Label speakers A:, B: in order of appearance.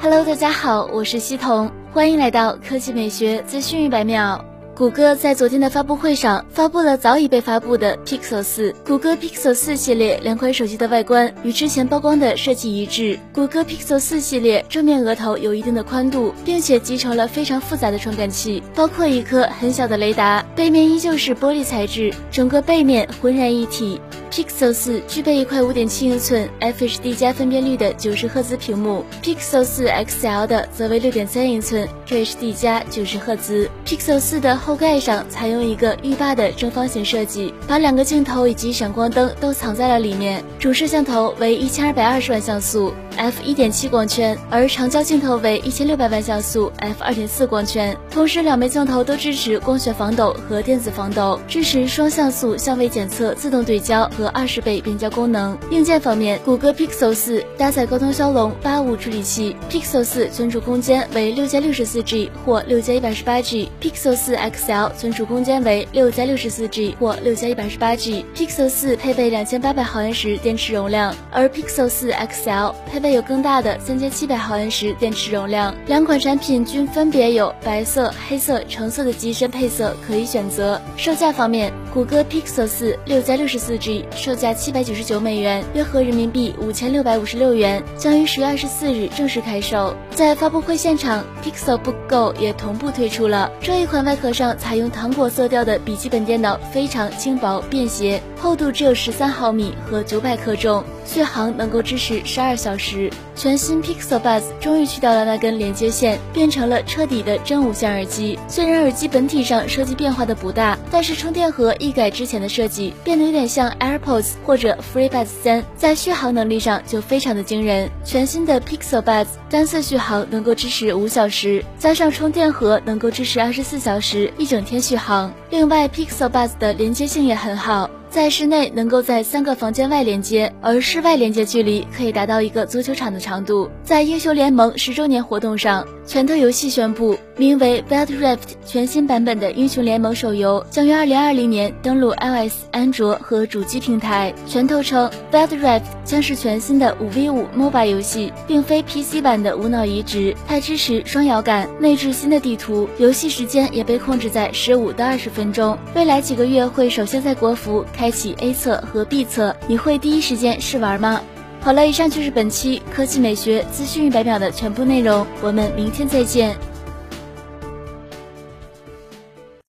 A: Hello，大家好，我是西彤，欢迎来到科技美学资讯一百秒。谷歌在昨天的发布会上发布了早已被发布的 Pixel 四。谷歌 Pixel 四系列两款手机的外观与之前曝光的设计一致。谷歌 Pixel 四系列正面额头有一定的宽度，并且集成了非常复杂的传感器，包括一颗很小的雷达。背面依旧是玻璃材质，整个背面浑然一体。Pixel 四具备一块5.7英寸 FHD 加分辨率的90赫兹屏幕，Pixel 四 XL 的则为6.3英寸 HD 加90赫兹。Pixel 四的后盖上采用一个浴霸的正方形设计，把两个镜头以及闪光灯都藏在了里面。主摄像头为1220万像素。f 一点七光圈，而长焦镜头为一千六百万像素 f 二点四光圈。同时，两枚镜头都支持光学防抖和电子防抖，支持双像素相位检测、自动对焦和二十倍变焦功能。硬件方面，谷歌 Pixel 四搭载高通骁龙八五处理器，Pixel 四存储空间为六加六十四 G 或六加一百十八 G，Pixel 四 XL 存储空间为六加六十四 G 或六加一百十八 G，Pixel 四配备两千八百毫安时电池容量，而 Pixel 四 XL 配备。有更大的三千七百毫安时电池容量，两款产品均分别有白色、黑色、橙色的机身配色可以选择。售价方面，谷歌 Pixel 四六加六十四 G 售价七百九十九美元，约合人民币五千六百五十六元，将于十月二十四日正式开售。在发布会现场，Pixel Book Go 也同步推出了这一款外壳上采用糖果色调的笔记本电脑，非常轻薄便携，厚度只有十三毫米和九百克重。续航能够支持十二小时，全新 Pixel Buds 终于去掉了那根连接线，变成了彻底的真无线耳机。虽然耳机本体上设计变化的不大，但是充电盒一改之前的设计，变得有点像 AirPods 或者 FreeBuds 三，在续航能力上就非常的惊人。全新的 Pixel Buds 单次续航能够支持五小时，加上充电盒能够支持二十四小时，一整天续航。另外，Pixel Buds 的连接性也很好。在室内能够在三个房间外连接，而室外连接距离可以达到一个足球场的长度。在英雄联盟十周年活动上，拳头游戏宣布，名为 Wild Rift 全新版本的英雄联盟手游将于二零二零年登陆 iOS、安卓和主机平台。拳头称，Wild Rift 将是全新的五 v 五 MOBA 游戏，并非 PC 版的无脑移植，它支持双摇杆，内置新的地图，游戏时间也被控制在十五到二十分钟。未来几个月会首先在国服。开开启 A 测和 B 测，你会第一时间试玩吗？好了，以上就是本期科技美学资讯一百秒的全部内容，我们明天再见。